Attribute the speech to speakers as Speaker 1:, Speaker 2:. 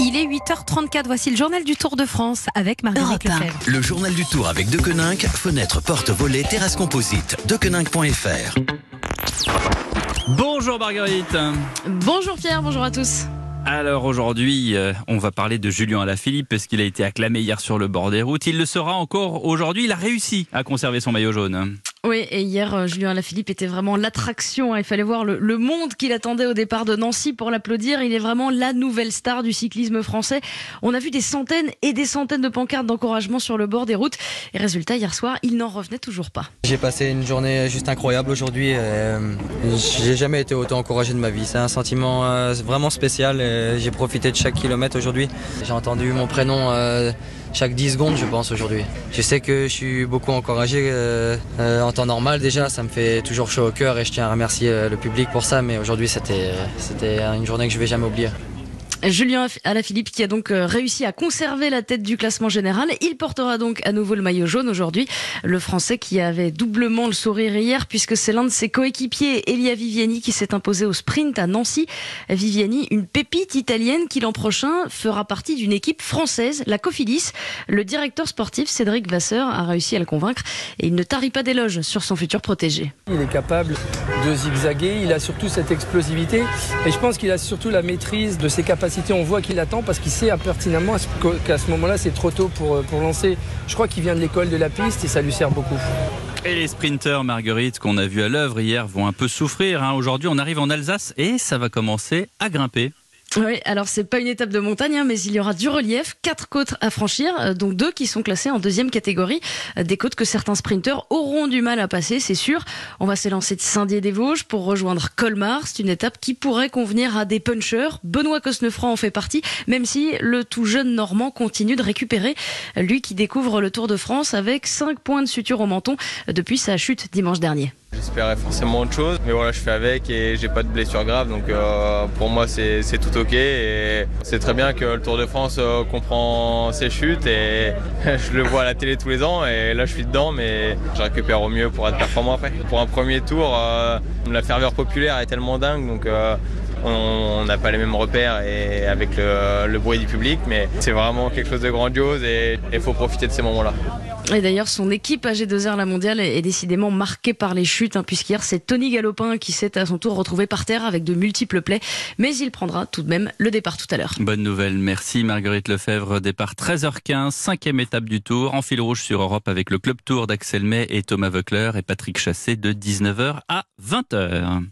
Speaker 1: Il est 8h34, voici le journal du Tour de France avec Marguerite. Lefebvre.
Speaker 2: Le journal du Tour avec Dequeninck, fenêtre, porte, volet, terrasse composite. Dequeninck.fr.
Speaker 3: Bonjour Marguerite.
Speaker 4: Bonjour Pierre, bonjour à tous.
Speaker 3: Alors aujourd'hui, euh, on va parler de Julien Alaphilippe parce qu'il a été acclamé hier sur le bord des routes. Il le sera encore aujourd'hui. Il a réussi à conserver son maillot jaune.
Speaker 4: Oui, et hier, euh, Julien Alaphilippe était vraiment l'attraction. hein. Il fallait voir le, le monde qu'il attendait au départ de Nancy pour l'applaudir. Il est vraiment la nouvelle star du cyclisme français. On a vu des centaines et des centaines de pancartes d'encouragement sur le bord des routes. Et résultat, hier soir, il n'en revenait toujours pas.
Speaker 5: J'ai passé une journée juste incroyable aujourd'hui. euh, J'ai jamais été autant encouragé de ma vie. C'est un sentiment euh, vraiment spécial. J'ai profité de chaque kilomètre aujourd'hui. J'ai entendu mon prénom chaque 10 secondes, je pense, aujourd'hui. Je sais que je suis beaucoup encouragé euh, euh, en temps normal déjà. Ça me fait toujours chaud au cœur et je tiens à remercier euh, le public pour ça. Mais aujourd'hui, c'était c'était une journée que je vais jamais oublier.
Speaker 4: Julien Alaphilippe qui a donc euh, réussi à conserver la tête du classement général. Il portera donc à nouveau le maillot jaune aujourd'hui. Le Français qui avait doublement le sourire hier puisque c'est l'un de ses coéquipiers, Elia Viviani, qui s'est imposé au sprint à Nancy. Viviani, une pépite italienne qui l'an prochain fera partie d'une équipe française, la Cofidis. Le directeur sportif Cédric Vasseur a réussi à le convaincre et il ne tarit pas d'éloges sur son futur protégé.
Speaker 6: Il est capable de zigzaguer, il a surtout cette explosivité et je pense qu'il a surtout la maîtrise de ses capacités. On voit qu'il attend parce qu'il sait pertinemment qu'à ce moment-là c'est trop tôt pour, pour lancer. Je crois qu'il vient de l'école de la piste et ça lui sert beaucoup.
Speaker 3: Et les sprinteurs, Marguerite, qu'on a vu à l'œuvre hier, vont un peu souffrir. hein. Aujourd'hui, on arrive en Alsace et ça va commencer à grimper.
Speaker 4: Oui, alors c'est pas une étape de montagne, hein, mais il y aura du relief, quatre côtes à franchir, euh, donc deux qui sont classées en deuxième catégorie, Euh, des côtes que certains sprinteurs auront du mal à passer, c'est sûr. On va s'élancer de Saint-Dié-des-Vosges pour rejoindre Colmar. C'est une étape qui pourrait convenir à des punchers. Benoît Cosnefranc en fait partie, même si le tout jeune Normand continue de récupérer. Lui qui découvre le Tour de France avec cinq points de suture au menton euh, depuis sa chute dimanche dernier.
Speaker 7: J'espérais forcément autre chose, mais voilà, je fais avec et j'ai pas de blessure grave, donc euh, pour moi c'est tout ok. Et c'est très bien que le Tour de France euh, comprend ses chutes et je le vois à la télé tous les ans et là je suis dedans, mais je récupère au mieux pour être performant après. Pour un premier tour, euh, la ferveur populaire est tellement dingue, donc on n'a pas les mêmes repères et avec le, le bruit du public, mais c'est vraiment quelque chose de grandiose et il faut profiter de ces moments-là.
Speaker 4: Et d'ailleurs, son équipe AG2R La Mondiale est décidément marquée par les chutes, hein, puisqu'hier, c'est Tony Galopin qui s'est à son tour retrouvé par terre avec de multiples plaies. Mais il prendra tout de même le départ tout à l'heure.
Speaker 3: Bonne nouvelle, merci Marguerite Lefebvre. Départ 13h15, cinquième étape du Tour, en fil rouge sur Europe avec le Club Tour d'Axel May et Thomas Voeckler et Patrick Chassé de 19h à 20h.